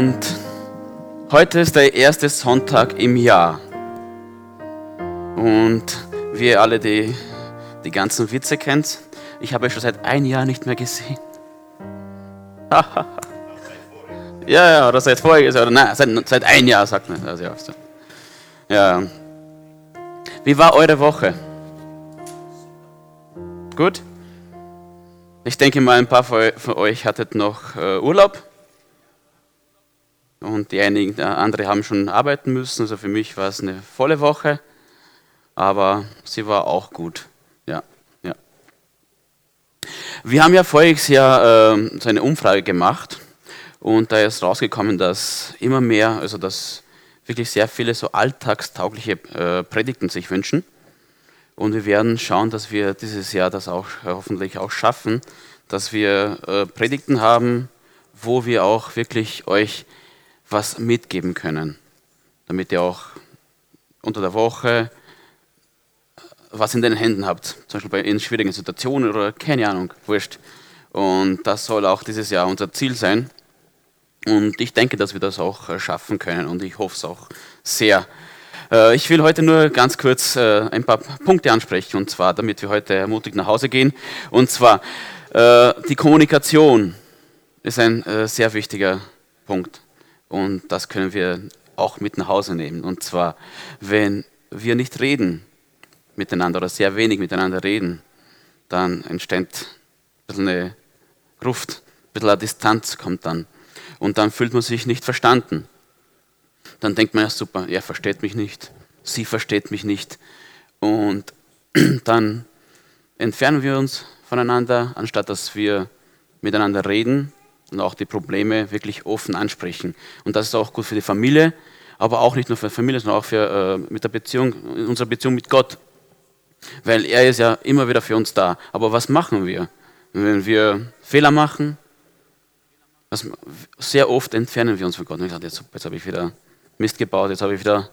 Und heute ist der erste Sonntag im Jahr. Und wie ihr alle die, die ganzen Witze kennt, ich habe euch schon seit ein Jahr nicht mehr gesehen. ja, ja, oder seit voriges Jahr, oder nein, seit, seit ein Jahr, sagt man. Also, ja. ja. Wie war eure Woche? Gut? Ich denke mal, ein paar von euch hattet noch äh, Urlaub. Und die einigen die andere haben schon arbeiten müssen. Also für mich war es eine volle Woche. Aber sie war auch gut. Ja, ja. Wir haben ja voriges Jahr äh, so eine Umfrage gemacht. Und da ist rausgekommen, dass immer mehr, also dass wirklich sehr viele so alltagstaugliche äh, Predigten sich wünschen. Und wir werden schauen, dass wir dieses Jahr das auch äh, hoffentlich auch schaffen, dass wir äh, Predigten haben, wo wir auch wirklich euch was mitgeben können, damit ihr auch unter der Woche äh, was in den Händen habt, zum Beispiel bei, in schwierigen Situationen oder keine Ahnung, wurscht. Und das soll auch dieses Jahr unser Ziel sein. Und ich denke, dass wir das auch schaffen können und ich hoffe es auch sehr. Äh, ich will heute nur ganz kurz äh, ein paar Punkte ansprechen, und zwar, damit wir heute ermutigt nach Hause gehen. Und zwar, äh, die Kommunikation ist ein sehr wichtiger Punkt. Und das können wir auch mit nach Hause nehmen. Und zwar, wenn wir nicht reden miteinander oder sehr wenig miteinander reden, dann entsteht ein bisschen eine Gruft, ein bisschen eine Distanz kommt dann. Und dann fühlt man sich nicht verstanden dann denkt man ja super, er versteht mich nicht, sie versteht mich nicht. Und dann entfernen wir uns voneinander, anstatt dass wir miteinander reden und auch die Probleme wirklich offen ansprechen. Und das ist auch gut für die Familie, aber auch nicht nur für die Familie, sondern auch für, äh, mit der Beziehung, unsere Beziehung mit Gott. Weil er ist ja immer wieder für uns da. Aber was machen wir? Wenn wir Fehler machen, sehr oft entfernen wir uns von Gott. Und ich sage, jetzt, jetzt habe ich wieder Mist gebaut, jetzt habe ich wieder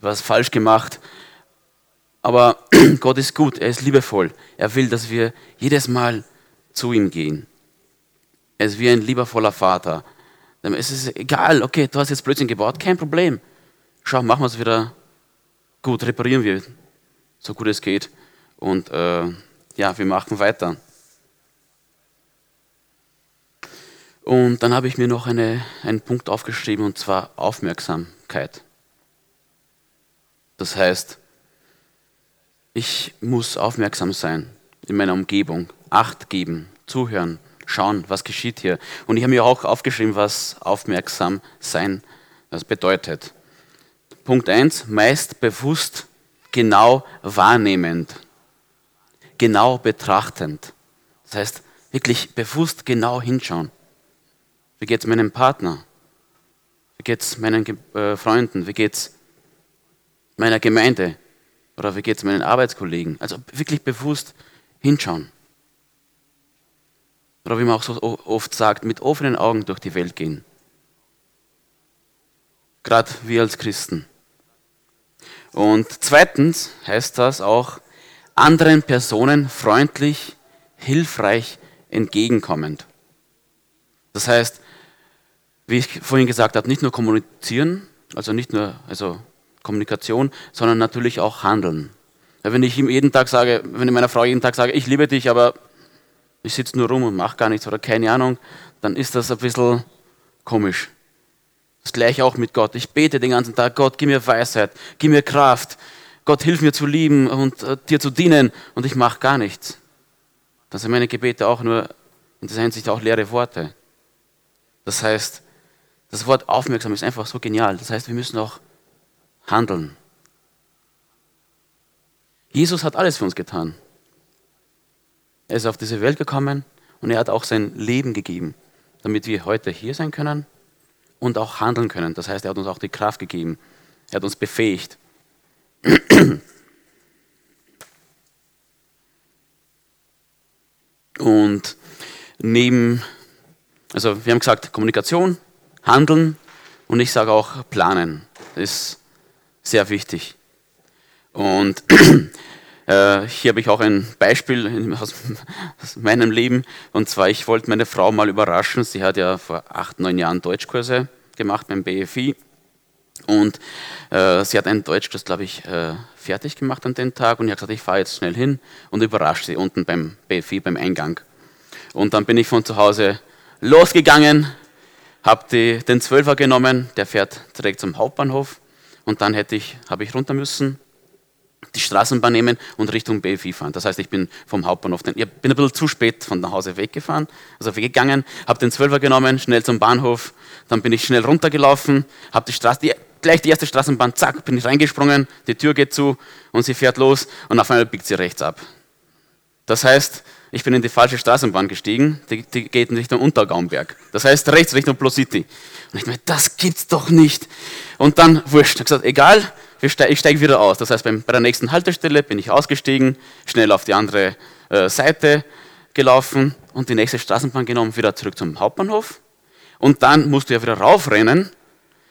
was falsch gemacht. Aber Gott ist gut, er ist liebevoll. Er will, dass wir jedes Mal zu ihm gehen. Er ist wie ein liebevoller Vater. Es ist egal, okay, du hast jetzt Blödsinn gebaut, kein Problem. Schau, machen wir es wieder gut, reparieren wir, so gut es geht. Und äh, ja, wir machen weiter. Und dann habe ich mir noch eine, einen Punkt aufgeschrieben, und zwar Aufmerksamkeit. Das heißt, ich muss aufmerksam sein in meiner Umgebung, Acht geben, zuhören, schauen, was geschieht hier. Und ich habe mir auch aufgeschrieben, was aufmerksam sein das bedeutet. Punkt 1, meist bewusst, genau wahrnehmend, genau betrachtend. Das heißt, wirklich bewusst genau hinschauen. Wie geht es meinem Partner? Wie geht es meinen äh, Freunden? Wie geht es meiner Gemeinde? Oder wie geht es meinen Arbeitskollegen? Also wirklich bewusst hinschauen. Oder wie man auch so oft sagt, mit offenen Augen durch die Welt gehen. Gerade wir als Christen. Und zweitens heißt das auch, anderen Personen freundlich, hilfreich, entgegenkommend. Das heißt, wie ich vorhin gesagt habe, nicht nur kommunizieren, also nicht nur also Kommunikation, sondern natürlich auch handeln. Wenn ich ihm jeden Tag sage, wenn ich meiner Frau jeden Tag sage, ich liebe dich, aber ich sitze nur rum und mache gar nichts oder keine Ahnung, dann ist das ein bisschen komisch. Das gleiche auch mit Gott. Ich bete den ganzen Tag, Gott, gib mir Weisheit, gib mir Kraft. Gott, hilf mir zu lieben und äh, dir zu dienen und ich mache gar nichts. Dann sind meine Gebete auch nur in dieser Hinsicht auch leere Worte. Das heißt, das Wort aufmerksam ist einfach so genial. Das heißt, wir müssen auch handeln. Jesus hat alles für uns getan. Er ist auf diese Welt gekommen und er hat auch sein Leben gegeben, damit wir heute hier sein können und auch handeln können. Das heißt, er hat uns auch die Kraft gegeben. Er hat uns befähigt. Und neben, also wir haben gesagt, Kommunikation, Handeln und ich sage auch Planen. Das ist sehr wichtig. Und äh, hier habe ich auch ein Beispiel aus, aus, meinem Leben. Und zwar, ich wollte meine Frau mal überraschen. Sie hat ja vor acht, neun Jahren Deutschkurse gemacht beim BFI und äh, sie hat einen Deutschkurs, glaube ich, äh, fertig gemacht an dem Tag und ich habe gesagt, ich fahre jetzt schnell hin und überrasche sie unten beim BFI, beim Eingang. Und dann bin ich von zu Hause losgegangen, habe den Zwölfer genommen, der fährt direkt zum Hauptbahnhof und dann hätte ich, habe ich runter müssen, die Straßenbahn nehmen und Richtung BFI fahren. Das heißt, ich bin vom Hauptbahnhof, ich bin ein bisschen zu spät von nach Hause weggefahren, also weggegangen, habe den Zwölfer genommen, schnell zum Bahnhof, dann bin ich schnell runtergelaufen, habe die Straße, die, gleich die erste Straßenbahn, zack, bin ich reingesprungen, die Tür geht zu und sie fährt los und auf einmal biegt sie rechts ab. Das heißt, ich bin in die falsche Straßenbahn gestiegen, die, die geht in Richtung Untergaumberg. Das heißt rechts Richtung Blue City. Und ich meine, das gibt's doch nicht. Und dann, wurscht, ich gesagt, egal, ich steige wieder aus. Das heißt, bei der nächsten Haltestelle bin ich ausgestiegen, schnell auf die andere äh, Seite gelaufen und die nächste Straßenbahn genommen, wieder zurück zum Hauptbahnhof. Und dann musst du ja wieder raufrennen,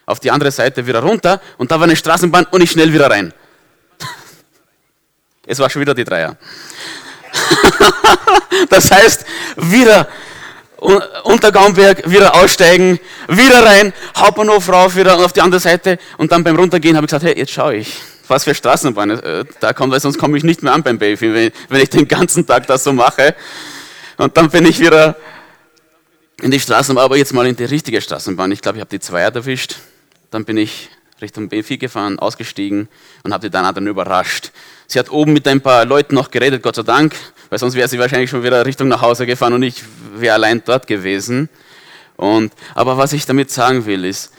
auf die andere Seite wieder runter und da war eine Straßenbahn und ich schnell wieder rein. es war schon wieder die Dreier. das heißt, wieder unter Gaumberg, wieder aussteigen, wieder rein, Hauptbahnhof rauf, wieder auf die andere Seite und dann beim Runtergehen habe ich gesagt, hey, jetzt schaue ich, was für Straßenbahn äh, da kommt, weil sonst komme ich nicht mehr an beim Baby, wenn, wenn ich den ganzen Tag das so mache. Und dann bin ich wieder in die Straßenbahn, aber jetzt mal in die richtige Straßenbahn. Ich glaube, ich habe die Zweier erwischt. Dann bin ich Richtung B4 gefahren, ausgestiegen und habe die dann, dann überrascht. Sie hat oben mit ein paar Leuten noch geredet, Gott sei Dank, weil sonst wäre sie wahrscheinlich schon wieder Richtung nach Hause gefahren und ich wäre allein dort gewesen. Und, aber was ich damit sagen will, ist,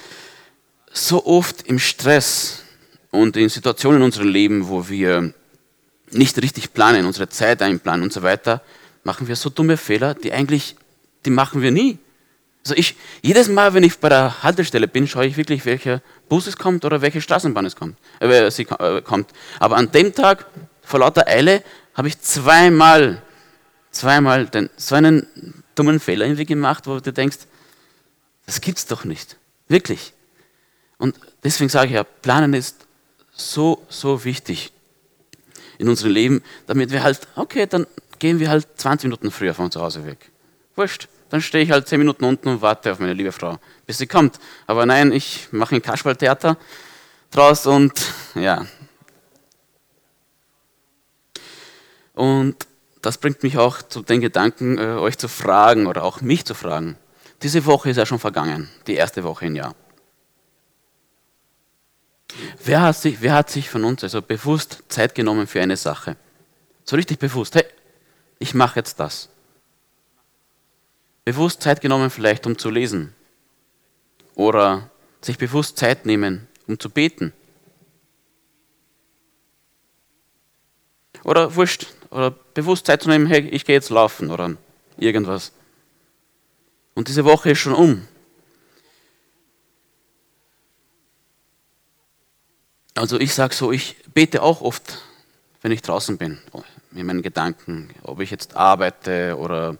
so oft im Stress und in Situationen in unserem Leben, wo wir nicht richtig planen, unsere Zeit einplanen und so weiter, machen wir so dumme Fehler, die eigentlich, die machen wir nie. Also ich, jedes Mal, wenn ich bei der Haltestelle bin, schaue ich wirklich, welcher Bus es kommt oder welche Straßenbahn es kommt. Äh, sie äh, kommt. Aber an dem Tag, vor lauter Eile, habe ich zweimal, zweimal den, so einen dummen Fehler irgendwie gemacht, wo du denkst, das gibt's doch nicht. Wirklich. Und deswegen sage ich ja, Planen ist so, so wichtig in unserem Leben, damit wir halt, okay, dann gehen wir halt 20 Minuten früher von zu Hause weg. Wurscht dann stehe ich halt zehn Minuten unten und warte auf meine liebe Frau, bis sie kommt. Aber nein, ich mache ein Kasperltheater draus und ja. Und das bringt mich auch zu den Gedanken, äh, euch zu fragen oder auch mich zu fragen. Diese Woche ist ja schon vergangen, die erste Woche im Jahr. Wer hat sich, wer hat sich von uns also bewusst Zeit genommen für eine Sache? So richtig bewusst, hey, ich mache jetzt das bewusst Zeit genommen vielleicht, um zu lesen. Oder sich bewusst Zeit nehmen, um zu beten. Oder wurscht, oder bewusst Zeit zu nehmen, hey, ich gehe jetzt laufen oder irgendwas. Und diese Woche ist schon um. Also ich sage so, ich bete auch oft, wenn ich draußen bin, mit meinen Gedanken, ob ich jetzt arbeite oder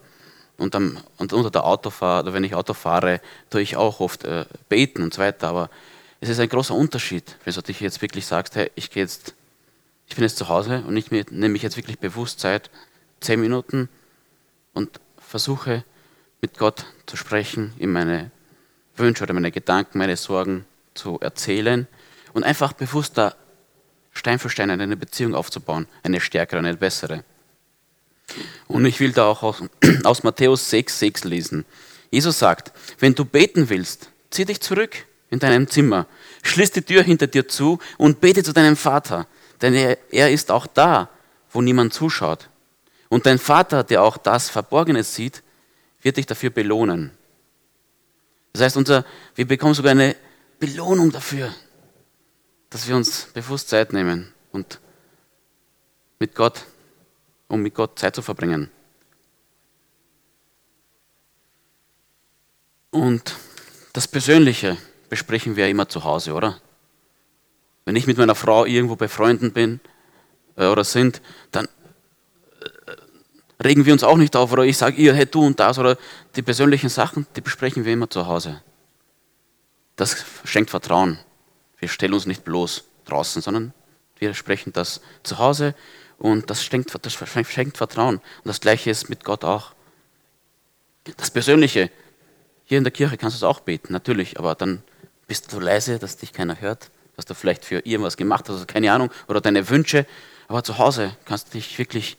und unter der Autofahrt, oder wenn ich Auto fahre, tue ich auch oft äh, beten und so weiter. Aber es ist ein großer Unterschied, wenn du dich jetzt wirklich sagst, hey, ich gehe jetzt, ich bin jetzt zu Hause und ich nehme mich jetzt wirklich bewusst Zeit, zehn Minuten und versuche mit Gott zu sprechen, ihm meine Wünsche oder meine Gedanken, meine Sorgen zu erzählen und einfach bewusst da Stein für Stein eine Beziehung aufzubauen, eine stärkere, eine bessere. Und ich will da auch aus, aus Matthäus 6, 6 lesen. Jesus sagt, wenn du beten willst, zieh dich zurück in deinem Zimmer, schließ die Tür hinter dir zu und bete zu deinem Vater, denn er, er ist auch da, wo niemand zuschaut. Und dein Vater, der auch das Verborgene sieht, wird dich dafür belohnen. Das heißt, unser, wir bekommen sogar eine Belohnung dafür, dass wir uns bewusst Zeit nehmen und mit Gott um mit Gott Zeit zu verbringen. Und das Persönliche besprechen wir immer zu Hause, oder? Wenn ich mit meiner Frau irgendwo bei Freunden bin äh, oder sind, dann äh, regen wir uns auch nicht auf oder ich sage ihr, hey du und das oder die persönlichen Sachen, die besprechen wir immer zu Hause. Das schenkt Vertrauen. Wir stellen uns nicht bloß draußen, sondern wir sprechen das zu Hause und das schenkt, das schenkt Vertrauen. Und das Gleiche ist mit Gott auch. Das Persönliche. Hier in der Kirche kannst du es auch beten, natürlich, aber dann bist du leise, dass dich keiner hört, dass du vielleicht für irgendwas gemacht hast, also keine Ahnung, oder deine Wünsche. Aber zu Hause kannst du dich wirklich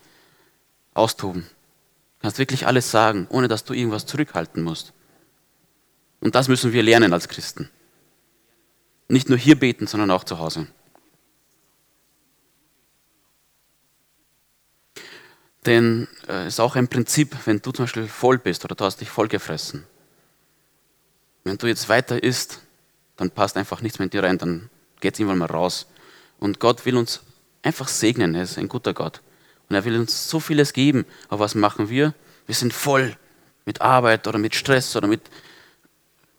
austoben. Kannst wirklich alles sagen, ohne dass du irgendwas zurückhalten musst. Und das müssen wir lernen als Christen. Nicht nur hier beten, sondern auch zu Hause. Denn es äh, ist auch ein Prinzip, wenn du zum Beispiel voll bist oder du hast dich vollgefressen. Wenn du jetzt weiter isst, dann passt einfach nichts mehr in dir rein, dann geht es irgendwann mal raus. Und Gott will uns einfach segnen, er ist ein guter Gott. Und er will uns so vieles geben. Aber was machen wir? Wir sind voll mit Arbeit oder mit Stress oder mit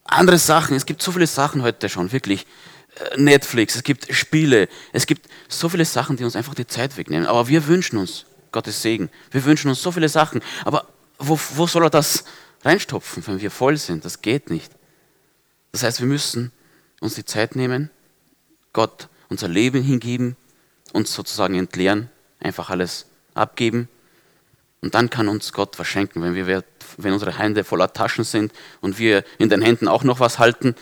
anderen Sachen. Es gibt so viele Sachen heute schon, wirklich. Äh, Netflix, es gibt Spiele, es gibt so viele Sachen, die uns einfach die Zeit wegnehmen. Aber wir wünschen uns Gottes Segen. Wir wünschen uns so viele Sachen. Aber wo, wo soll er das reinstopfen, wenn wir voll sind? Das geht nicht. Das heißt, wir müssen uns die Zeit nehmen, Gott unser Leben hingeben, uns sozusagen entleeren, einfach alles abgeben. Und dann kann uns Gott verschenken, wenn, wir, wenn unsere Hände voller Taschen sind und wir in den Händen auch noch was halten.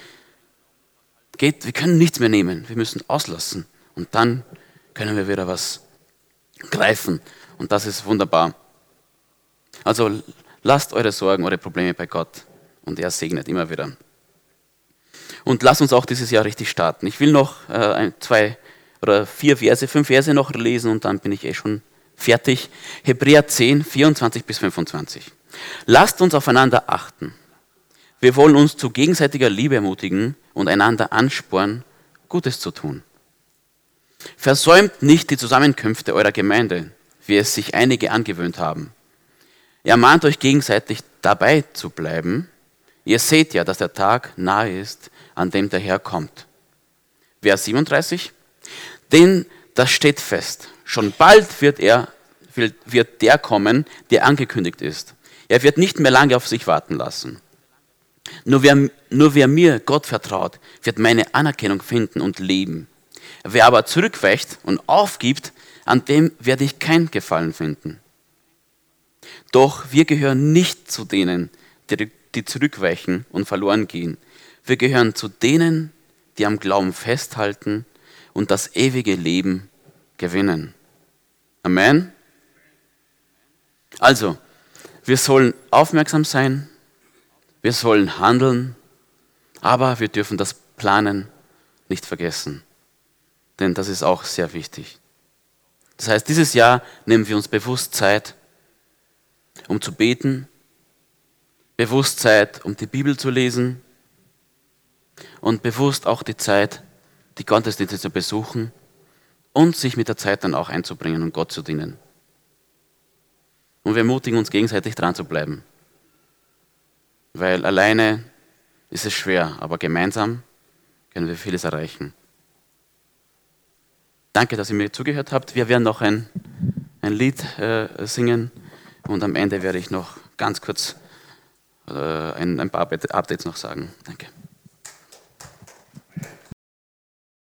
Geht, wir können nichts mehr nehmen, wir müssen auslassen. Und dann können wir wieder was greifen. Und das ist wunderbar. Also lasst eure Sorgen, eure Probleme bei Gott und er segnet immer wieder. Und lasst uns auch dieses Jahr richtig starten. Ich will noch äh, zwei oder vier Verse, fünf Verse noch lesen und dann bin ich eh schon fertig. Hebräer 10, 24 bis 25. Lasst uns aufeinander achten. Wir wollen uns zu gegenseitiger Liebe ermutigen und einander anspornen, Gutes zu tun. Versäumt nicht die Zusammenkünfte eurer Gemeinde, wie es sich einige angewöhnt haben. Er mahnt euch gegenseitig dabei zu bleiben. Ihr seht ja, dass der Tag nahe ist, an dem der Herr kommt. Vers 37. Denn das steht fest. Schon bald wird er, wird der kommen, der angekündigt ist. Er wird nicht mehr lange auf sich warten lassen. Nur wer, nur wer mir Gott vertraut, wird meine Anerkennung finden und leben. Wer aber zurückweicht und aufgibt, an dem werde ich kein Gefallen finden. Doch wir gehören nicht zu denen, die, die zurückweichen und verloren gehen. Wir gehören zu denen, die am Glauben festhalten und das ewige Leben gewinnen. Amen. Also, wir sollen aufmerksam sein, wir sollen handeln, aber wir dürfen das Planen nicht vergessen, denn das ist auch sehr wichtig. Das heißt, dieses Jahr nehmen wir uns bewusst Zeit, um zu beten, bewusst Zeit, um die Bibel zu lesen und bewusst auch die Zeit, die Gottesdienste zu besuchen und sich mit der Zeit dann auch einzubringen und Gott zu dienen. Und wir ermutigen uns gegenseitig dran zu bleiben. Weil alleine ist es schwer, aber gemeinsam können wir vieles erreichen. Danke, dass ihr mir zugehört habt. Wir werden noch ein, ein Lied äh, singen und am Ende werde ich noch ganz kurz ein, ein paar Updates noch sagen. Danke.